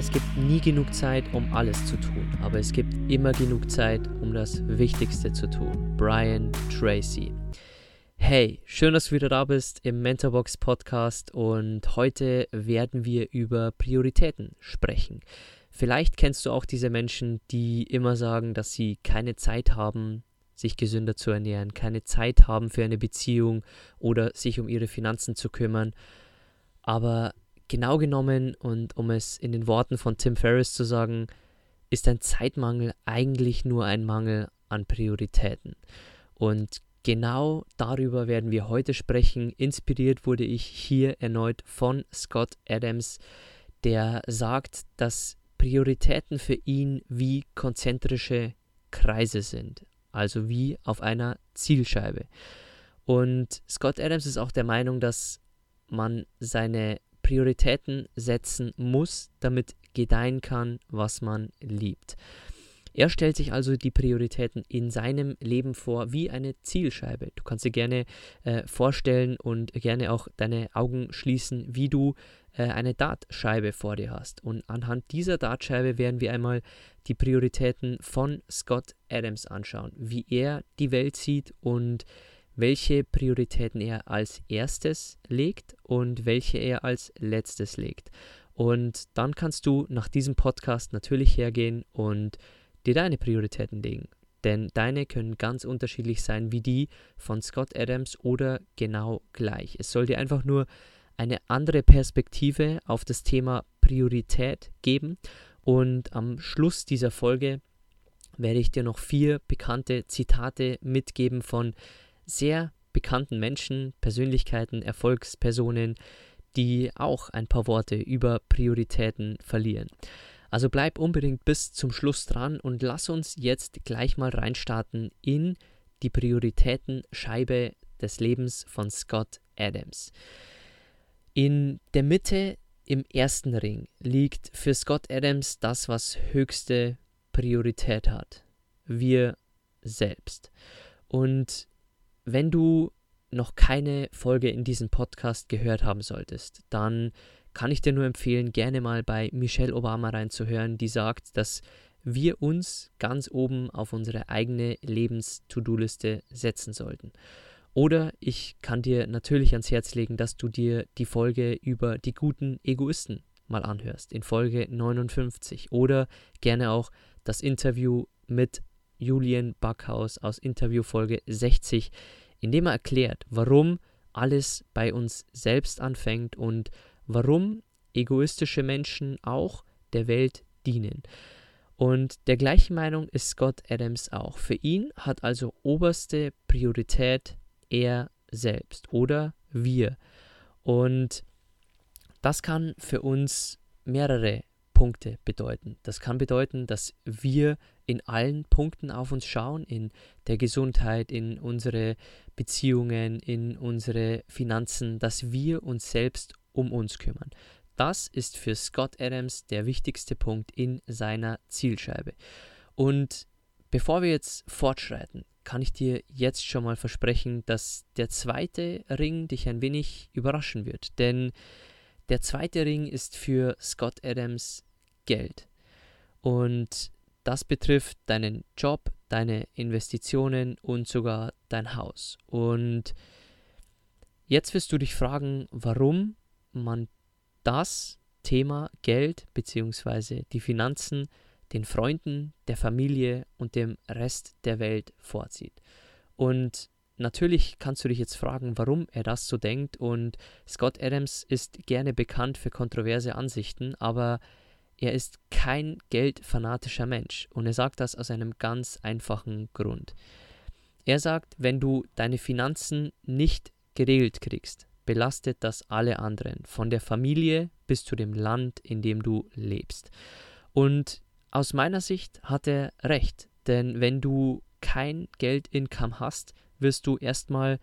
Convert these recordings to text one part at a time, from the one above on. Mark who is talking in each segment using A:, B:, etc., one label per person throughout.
A: Es gibt nie genug Zeit, um alles zu tun, aber es gibt immer genug Zeit, um das Wichtigste zu tun. Brian Tracy. Hey, schön, dass du wieder da bist im Mentorbox Podcast und heute werden wir über Prioritäten sprechen. Vielleicht kennst du auch diese Menschen, die immer sagen, dass sie keine Zeit haben, sich gesünder zu ernähren, keine Zeit haben für eine Beziehung oder sich um ihre Finanzen zu kümmern. Aber Genau genommen, und um es in den Worten von Tim Ferriss zu sagen, ist ein Zeitmangel eigentlich nur ein Mangel an Prioritäten. Und genau darüber werden wir heute sprechen. Inspiriert wurde ich hier erneut von Scott Adams, der sagt, dass Prioritäten für ihn wie konzentrische Kreise sind, also wie auf einer Zielscheibe. Und Scott Adams ist auch der Meinung, dass man seine Prioritäten setzen muss, damit gedeihen kann, was man liebt. Er stellt sich also die Prioritäten in seinem Leben vor wie eine Zielscheibe. Du kannst dir gerne äh, vorstellen und gerne auch deine Augen schließen, wie du äh, eine Dartscheibe vor dir hast. Und anhand dieser Dartscheibe werden wir einmal die Prioritäten von Scott Adams anschauen, wie er die Welt sieht und welche Prioritäten er als erstes legt und welche er als letztes legt. Und dann kannst du nach diesem Podcast natürlich hergehen und dir deine Prioritäten legen. Denn deine können ganz unterschiedlich sein wie die von Scott Adams oder genau gleich. Es soll dir einfach nur eine andere Perspektive auf das Thema Priorität geben. Und am Schluss dieser Folge werde ich dir noch vier bekannte Zitate mitgeben von sehr bekannten Menschen, Persönlichkeiten, Erfolgspersonen, die auch ein paar Worte über Prioritäten verlieren. Also bleib unbedingt bis zum Schluss dran und lass uns jetzt gleich mal reinstarten in die Prioritätenscheibe des Lebens von Scott Adams. In der Mitte im ersten Ring liegt für Scott Adams das, was höchste Priorität hat. Wir selbst. Und wenn du noch keine Folge in diesem Podcast gehört haben solltest, dann kann ich dir nur empfehlen, gerne mal bei Michelle Obama reinzuhören, die sagt, dass wir uns ganz oben auf unsere eigene Lebens-To-Do-Liste setzen sollten. Oder ich kann dir natürlich ans Herz legen, dass du dir die Folge über die guten Egoisten mal anhörst, in Folge 59. Oder gerne auch das Interview mit Julian Backhaus aus Interviewfolge 60, in dem er erklärt, warum alles bei uns selbst anfängt und warum egoistische Menschen auch der Welt dienen. Und der gleichen Meinung ist Scott Adams auch. Für ihn hat also oberste Priorität er selbst oder wir. Und das kann für uns mehrere Punkte bedeuten. Das kann bedeuten, dass wir in allen Punkten auf uns schauen, in der Gesundheit, in unsere Beziehungen, in unsere Finanzen, dass wir uns selbst um uns kümmern. Das ist für Scott Adams der wichtigste Punkt in seiner Zielscheibe. Und bevor wir jetzt fortschreiten, kann ich dir jetzt schon mal versprechen, dass der zweite Ring dich ein wenig überraschen wird. Denn der zweite Ring ist für Scott Adams Geld. Und das betrifft deinen Job, deine Investitionen und sogar dein Haus. Und jetzt wirst du dich fragen, warum man das Thema Geld bzw. die Finanzen den Freunden, der Familie und dem Rest der Welt vorzieht. Und natürlich kannst du dich jetzt fragen, warum er das so denkt. Und Scott Adams ist gerne bekannt für kontroverse Ansichten, aber er ist kein geldfanatischer Mensch und er sagt das aus einem ganz einfachen Grund. Er sagt, wenn du deine Finanzen nicht geregelt kriegst, belastet das alle anderen, von der Familie bis zu dem Land, in dem du lebst. Und aus meiner Sicht hat er recht, denn wenn du kein Geld-Income hast, wirst du erstmal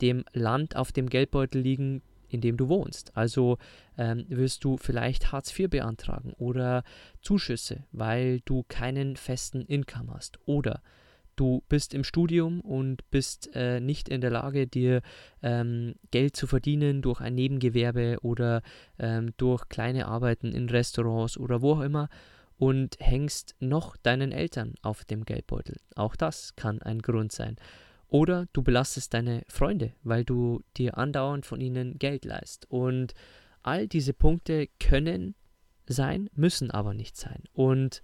A: dem Land auf dem Geldbeutel liegen, in dem du wohnst. Also ähm, wirst du vielleicht Hartz IV beantragen oder Zuschüsse, weil du keinen festen Income hast. Oder du bist im Studium und bist äh, nicht in der Lage, dir ähm, Geld zu verdienen durch ein Nebengewerbe oder ähm, durch kleine Arbeiten in Restaurants oder wo auch immer und hängst noch deinen Eltern auf dem Geldbeutel. Auch das kann ein Grund sein. Oder du belastest deine Freunde, weil du dir andauernd von ihnen Geld leist. Und all diese Punkte können sein, müssen aber nicht sein. Und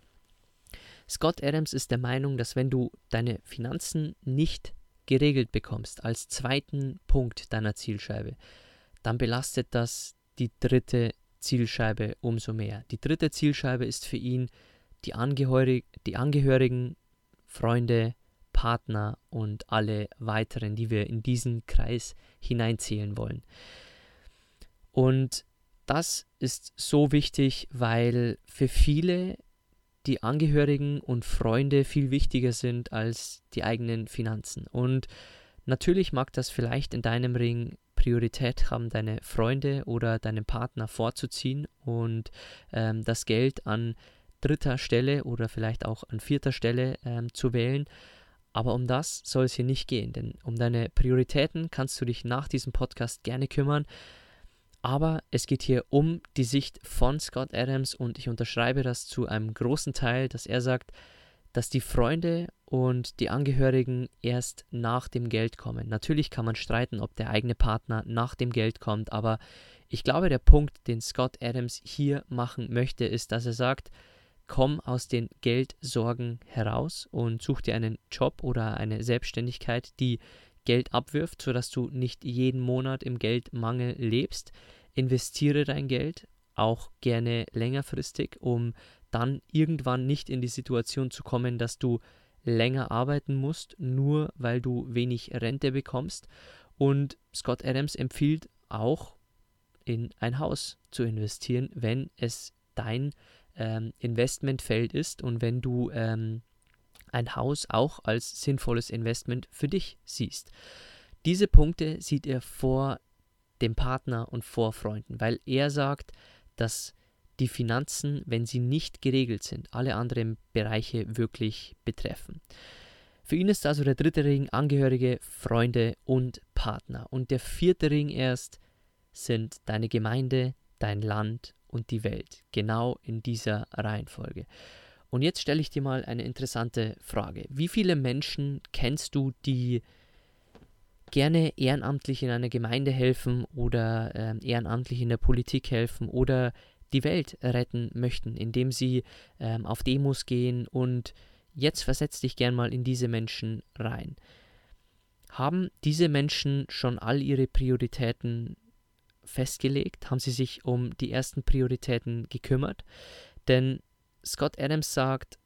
A: Scott Adams ist der Meinung, dass wenn du deine Finanzen nicht geregelt bekommst als zweiten Punkt deiner Zielscheibe, dann belastet das die dritte Zielscheibe umso mehr. Die dritte Zielscheibe ist für ihn die, Angehörig die Angehörigen, Freunde, Partner und alle weiteren, die wir in diesen Kreis hineinzählen wollen. Und das ist so wichtig, weil für viele die Angehörigen und Freunde viel wichtiger sind als die eigenen Finanzen. Und natürlich mag das vielleicht in deinem Ring Priorität haben, deine Freunde oder deinen Partner vorzuziehen und ähm, das Geld an dritter Stelle oder vielleicht auch an vierter Stelle ähm, zu wählen. Aber um das soll es hier nicht gehen, denn um deine Prioritäten kannst du dich nach diesem Podcast gerne kümmern. Aber es geht hier um die Sicht von Scott Adams und ich unterschreibe das zu einem großen Teil, dass er sagt, dass die Freunde und die Angehörigen erst nach dem Geld kommen. Natürlich kann man streiten, ob der eigene Partner nach dem Geld kommt, aber ich glaube, der Punkt, den Scott Adams hier machen möchte, ist, dass er sagt, komm aus den Geldsorgen heraus und such dir einen Job oder eine Selbstständigkeit, die Geld abwirft, sodass du nicht jeden Monat im Geldmangel lebst. Investiere dein Geld, auch gerne längerfristig, um dann irgendwann nicht in die Situation zu kommen, dass du länger arbeiten musst, nur weil du wenig Rente bekommst. Und Scott Adams empfiehlt auch in ein Haus zu investieren, wenn es dein ähm, Investmentfeld ist und wenn du ähm, ein Haus auch als sinnvolles Investment für dich siehst. Diese Punkte sieht er vor dem Partner und vor Freunden, weil er sagt, dass die Finanzen, wenn sie nicht geregelt sind, alle anderen Bereiche wirklich betreffen. Für ihn ist also der dritte Ring Angehörige, Freunde und Partner. Und der vierte Ring erst sind deine Gemeinde, dein Land und die Welt. Genau in dieser Reihenfolge. Und jetzt stelle ich dir mal eine interessante Frage. Wie viele Menschen kennst du, die gerne ehrenamtlich in einer Gemeinde helfen oder äh, ehrenamtlich in der Politik helfen oder die Welt retten möchten, indem sie ähm, auf Demos gehen und jetzt versetz dich gern mal in diese Menschen rein. Haben diese Menschen schon all ihre Prioritäten festgelegt? Haben sie sich um die ersten Prioritäten gekümmert? Denn Scott Adams sagt,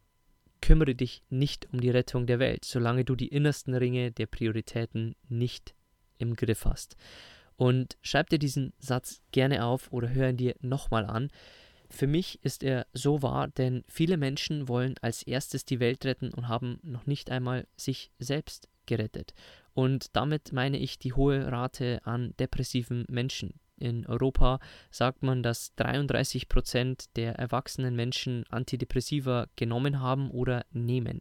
A: kümmere dich nicht um die Rettung der Welt, solange du die innersten Ringe der Prioritäten nicht im Griff hast. Und schreib dir diesen Satz gerne auf oder hör ihn dir nochmal an. Für mich ist er so wahr, denn viele Menschen wollen als erstes die Welt retten und haben noch nicht einmal sich selbst gerettet. Und damit meine ich die hohe Rate an depressiven Menschen, in Europa sagt man, dass 33 Prozent der erwachsenen Menschen Antidepressiva genommen haben oder nehmen.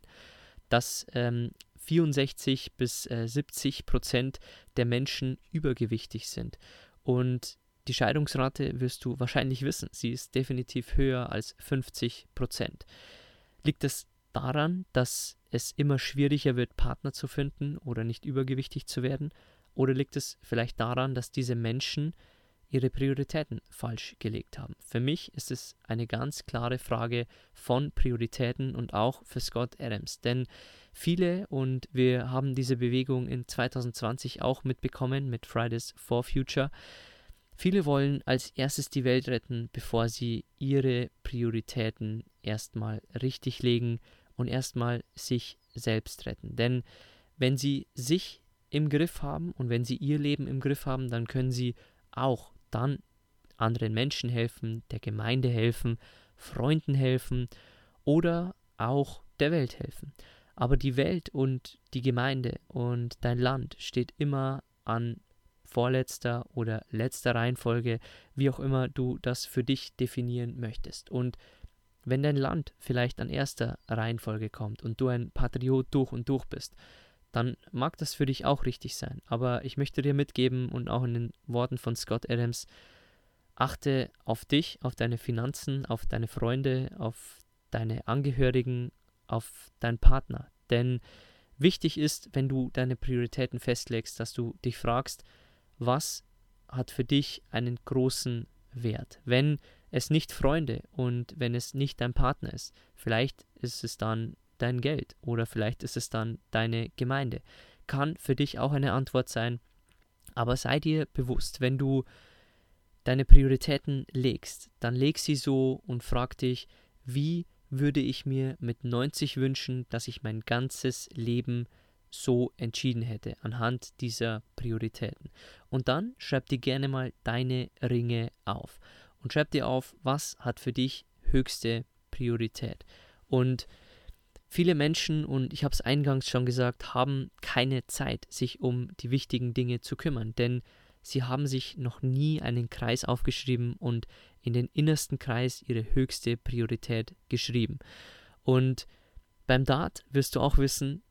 A: Dass ähm, 64 bis äh, 70 Prozent der Menschen übergewichtig sind. Und die Scheidungsrate wirst du wahrscheinlich wissen, sie ist definitiv höher als 50 Prozent. Liegt es daran, dass es immer schwieriger wird, Partner zu finden oder nicht übergewichtig zu werden? Oder liegt es vielleicht daran, dass diese Menschen ihre Prioritäten falsch gelegt haben. Für mich ist es eine ganz klare Frage von Prioritäten und auch für Scott Adams, denn viele und wir haben diese Bewegung in 2020 auch mitbekommen mit Fridays for Future. Viele wollen als erstes die Welt retten, bevor sie ihre Prioritäten erstmal richtig legen und erstmal sich selbst retten. Denn wenn sie sich im Griff haben und wenn sie ihr Leben im Griff haben, dann können sie auch dann anderen Menschen helfen, der Gemeinde helfen, Freunden helfen oder auch der Welt helfen. Aber die Welt und die Gemeinde und dein Land steht immer an vorletzter oder letzter Reihenfolge, wie auch immer du das für dich definieren möchtest. Und wenn dein Land vielleicht an erster Reihenfolge kommt und du ein Patriot durch und durch bist, dann mag das für dich auch richtig sein. Aber ich möchte dir mitgeben und auch in den Worten von Scott Adams, achte auf dich, auf deine Finanzen, auf deine Freunde, auf deine Angehörigen, auf deinen Partner. Denn wichtig ist, wenn du deine Prioritäten festlegst, dass du dich fragst, was hat für dich einen großen Wert? Wenn es nicht Freunde und wenn es nicht dein Partner ist, vielleicht ist es dann dein Geld oder vielleicht ist es dann deine Gemeinde. Kann für dich auch eine Antwort sein. Aber sei dir bewusst, wenn du deine Prioritäten legst, dann leg sie so und frag dich, wie würde ich mir mit 90 wünschen, dass ich mein ganzes Leben so entschieden hätte anhand dieser Prioritäten. Und dann schreib dir gerne mal deine Ringe auf und schreib dir auf, was hat für dich höchste Priorität. Und viele Menschen, und ich habe es eingangs schon gesagt, haben keine Zeit, sich um die wichtigen Dinge zu kümmern, denn sie haben sich noch nie einen Kreis aufgeschrieben und in den innersten Kreis ihre höchste Priorität geschrieben. Und beim Dart wirst du auch wissen,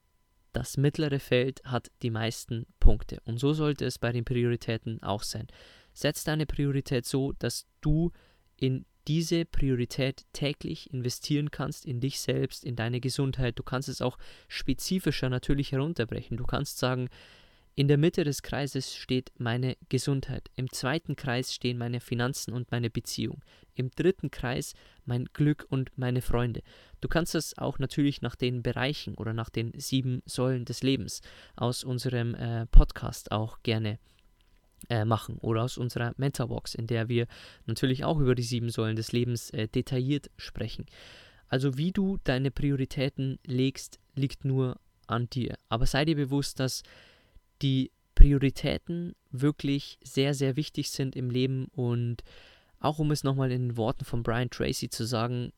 A: das mittlere Feld hat die meisten Punkte. Und so sollte es bei den Prioritäten auch sein. Setz deine Priorität so, dass du in diese Priorität täglich investieren kannst, in dich selbst, in deine Gesundheit. Du kannst es auch spezifischer natürlich herunterbrechen. Du kannst sagen, in der Mitte des Kreises steht meine Gesundheit. Im zweiten Kreis stehen meine Finanzen und meine Beziehung. Im dritten Kreis mein Glück und meine Freunde. Du kannst das auch natürlich nach den Bereichen oder nach den sieben Säulen des Lebens aus unserem äh, Podcast auch gerne äh, machen oder aus unserer Mentorbox, in der wir natürlich auch über die sieben Säulen des Lebens äh, detailliert sprechen. Also wie du deine Prioritäten legst, liegt nur an dir. Aber sei dir bewusst, dass die Prioritäten wirklich sehr, sehr wichtig sind im Leben und auch um es nochmal in den Worten von Brian Tracy zu sagen,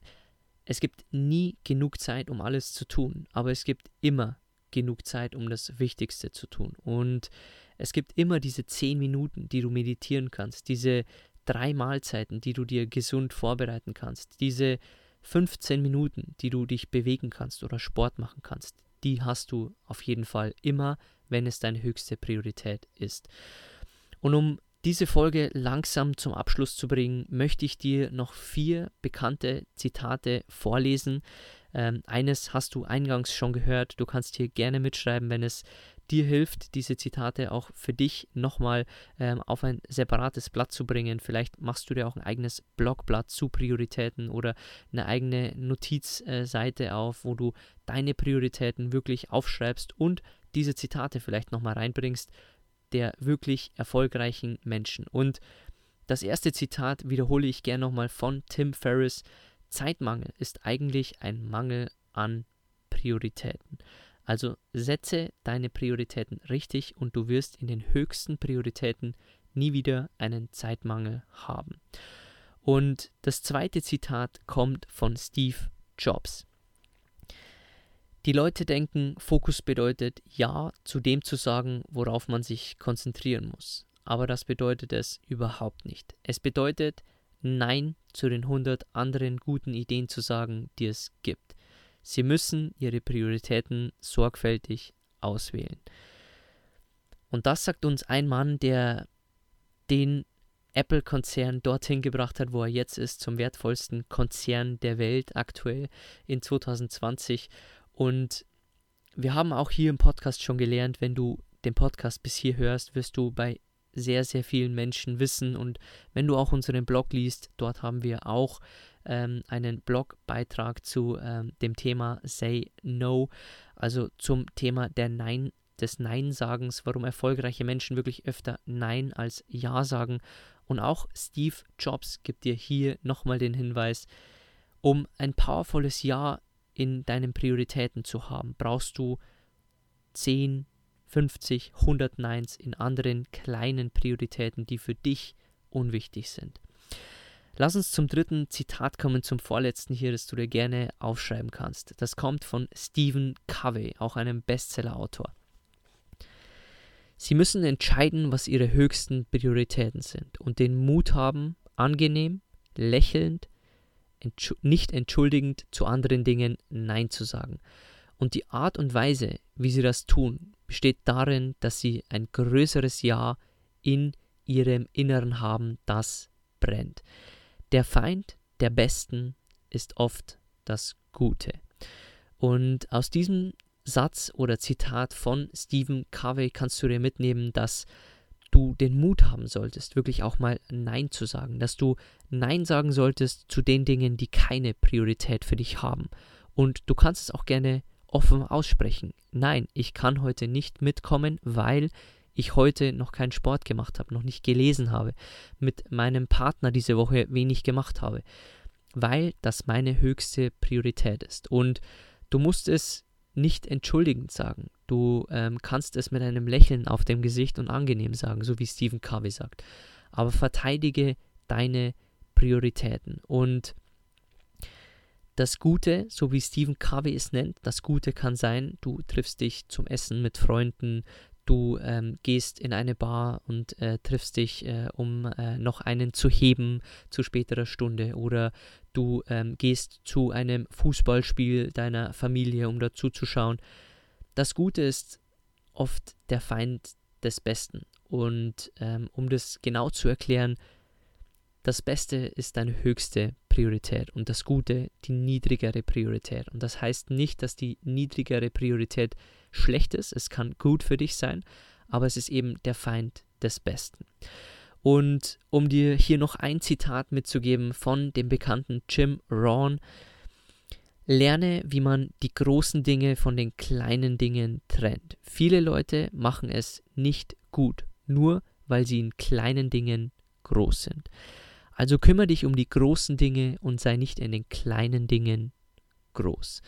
A: es gibt nie genug Zeit, um alles zu tun, aber es gibt immer genug Zeit, um das Wichtigste zu tun. Und es gibt immer diese zehn Minuten, die du meditieren kannst, diese drei Mahlzeiten, die du dir gesund vorbereiten kannst, diese 15 Minuten, die du dich bewegen kannst oder Sport machen kannst, die hast du auf jeden Fall immer, wenn es deine höchste Priorität ist. Und um diese Folge langsam zum Abschluss zu bringen, möchte ich dir noch vier bekannte Zitate vorlesen. Ähm, eines hast du eingangs schon gehört. Du kannst hier gerne mitschreiben, wenn es dir hilft, diese Zitate auch für dich nochmal ähm, auf ein separates Blatt zu bringen. Vielleicht machst du dir auch ein eigenes Blogblatt zu Prioritäten oder eine eigene Notizseite äh, auf, wo du deine Prioritäten wirklich aufschreibst und diese Zitate vielleicht nochmal reinbringst der wirklich erfolgreichen Menschen. Und das erste Zitat wiederhole ich gerne nochmal von Tim Ferriss. Zeitmangel ist eigentlich ein Mangel an Prioritäten. Also setze deine Prioritäten richtig und du wirst in den höchsten Prioritäten nie wieder einen Zeitmangel haben. Und das zweite Zitat kommt von Steve Jobs. Die Leute denken, Fokus bedeutet Ja zu dem zu sagen, worauf man sich konzentrieren muss. Aber das bedeutet es überhaupt nicht. Es bedeutet Nein zu den 100 anderen guten Ideen zu sagen, die es gibt. Sie müssen ihre Prioritäten sorgfältig auswählen. Und das sagt uns ein Mann, der den Apple-Konzern dorthin gebracht hat, wo er jetzt ist, zum wertvollsten Konzern der Welt aktuell in 2020. Und wir haben auch hier im Podcast schon gelernt, wenn du den Podcast bis hier hörst, wirst du bei sehr, sehr vielen Menschen wissen. Und wenn du auch unseren Blog liest, dort haben wir auch ähm, einen Blogbeitrag zu ähm, dem Thema Say No, also zum Thema der Nein, des Nein-Sagens, warum erfolgreiche Menschen wirklich öfter Nein als Ja sagen. Und auch Steve Jobs gibt dir hier nochmal den Hinweis, um ein powervolles Ja in deinen Prioritäten zu haben, brauchst du 10, 50, 100 Neins in anderen kleinen Prioritäten, die für dich unwichtig sind. Lass uns zum dritten Zitat kommen, zum vorletzten hier, das du dir gerne aufschreiben kannst. Das kommt von Stephen Covey, auch einem Bestseller-Autor. Sie müssen entscheiden, was ihre höchsten Prioritäten sind und den Mut haben, angenehm, lächelnd, entschu nicht entschuldigend zu anderen Dingen Nein zu sagen. Und die Art und Weise, wie sie das tun, besteht darin, dass sie ein größeres Ja in ihrem Inneren haben, das brennt. Der Feind der Besten ist oft das Gute. Und aus diesem Satz oder Zitat von Stephen Covey kannst du dir mitnehmen, dass du den Mut haben solltest, wirklich auch mal Nein zu sagen, dass du Nein sagen solltest zu den Dingen, die keine Priorität für dich haben. Und du kannst es auch gerne offen aussprechen. Nein, ich kann heute nicht mitkommen, weil ich heute noch keinen Sport gemacht habe, noch nicht gelesen habe, mit meinem Partner diese Woche wenig gemacht habe, weil das meine höchste Priorität ist. Und du musst es nicht entschuldigend sagen. Du ähm, kannst es mit einem Lächeln auf dem Gesicht und angenehm sagen, so wie Stephen Covey sagt. Aber verteidige deine Prioritäten. Und das Gute, so wie Stephen Covey es nennt, das Gute kann sein, du triffst dich zum Essen mit Freunden, du ähm, gehst in eine Bar und äh, triffst dich, äh, um äh, noch einen zu heben zu späterer Stunde oder du ähm, gehst zu einem Fußballspiel deiner Familie, um dazu zu schauen. Das Gute ist oft der Feind des Besten. Und ähm, um das genau zu erklären, das Beste ist deine höchste Priorität und das Gute die niedrigere Priorität. Und das heißt nicht, dass die niedrigere Priorität schlecht ist. Es kann gut für dich sein, aber es ist eben der Feind des Besten. Und um dir hier noch ein Zitat mitzugeben von dem bekannten Jim Rohn, lerne, wie man die großen Dinge von den kleinen Dingen trennt. Viele Leute machen es nicht gut, nur weil sie in kleinen Dingen groß sind. Also kümmere dich um die großen Dinge und sei nicht in den kleinen Dingen groß.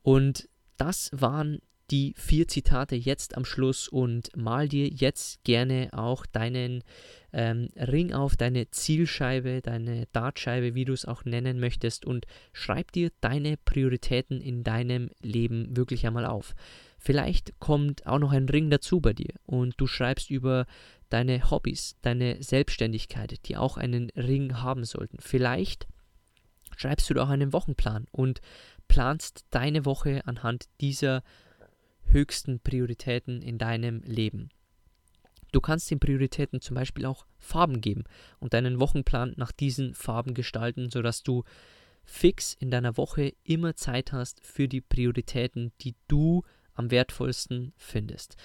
A: Und das waren die vier Zitate jetzt am Schluss und mal dir jetzt gerne auch deinen ähm, Ring auf, deine Zielscheibe, deine Dartscheibe, wie du es auch nennen möchtest und schreib dir deine Prioritäten in deinem Leben wirklich einmal auf. Vielleicht kommt auch noch ein Ring dazu bei dir und du schreibst über deine Hobbys, deine Selbstständigkeit, die auch einen Ring haben sollten. Vielleicht schreibst du auch einen Wochenplan und planst deine Woche anhand dieser höchsten Prioritäten in deinem Leben. Du kannst den Prioritäten zum Beispiel auch Farben geben und deinen Wochenplan nach diesen Farben gestalten, sodass du fix in deiner Woche immer Zeit hast für die Prioritäten, die du am wertvollsten findest.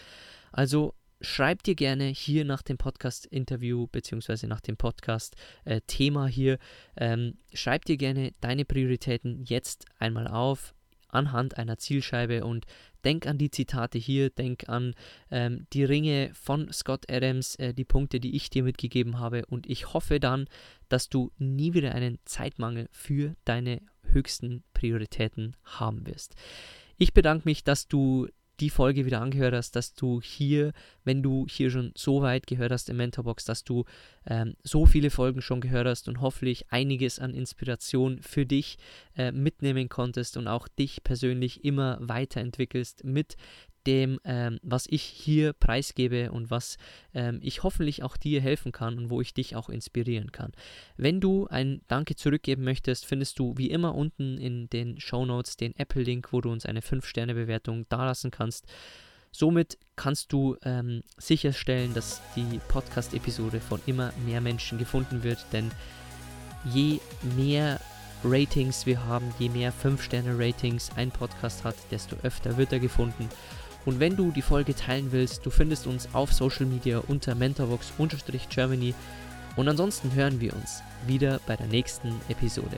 A: Also schreib dir gerne hier nach dem Podcast-Interview beziehungsweise nach dem Podcast-Thema hier, ähm, schreib dir gerne deine Prioritäten jetzt einmal auf anhand einer Zielscheibe und denk an die Zitate hier, denk an ähm, die Ringe von Scott Adams, äh, die Punkte, die ich dir mitgegeben habe und ich hoffe dann, dass du nie wieder einen Zeitmangel für deine höchsten Prioritäten haben wirst. Ich bedanke mich, dass du die Folge wieder angehört hast, dass du hier, wenn du hier schon so weit gehört hast im Mentorbox, dass du ähm, so viele Folgen schon gehört hast und hoffentlich einiges an Inspiration für dich äh, mitnehmen konntest und auch dich persönlich immer weiterentwickelst mit dem, ähm, was ich hier preisgebe und was ähm, ich hoffentlich auch dir helfen kann und wo ich dich auch inspirieren kann. Wenn du ein Danke zurückgeben möchtest, findest du wie immer unten in den Show Notes den Apple-Link, wo du uns eine 5-Sterne-Bewertung dalassen kannst. Somit kannst du ähm, sicherstellen, dass die Podcast-Episode von immer mehr Menschen gefunden wird, denn je mehr Ratings wir haben, je mehr 5-Sterne-Ratings ein Podcast hat, desto öfter wird er gefunden. Und wenn du die Folge teilen willst, du findest uns auf Social Media unter mentorbox-germany. Und ansonsten hören wir uns wieder bei der nächsten Episode.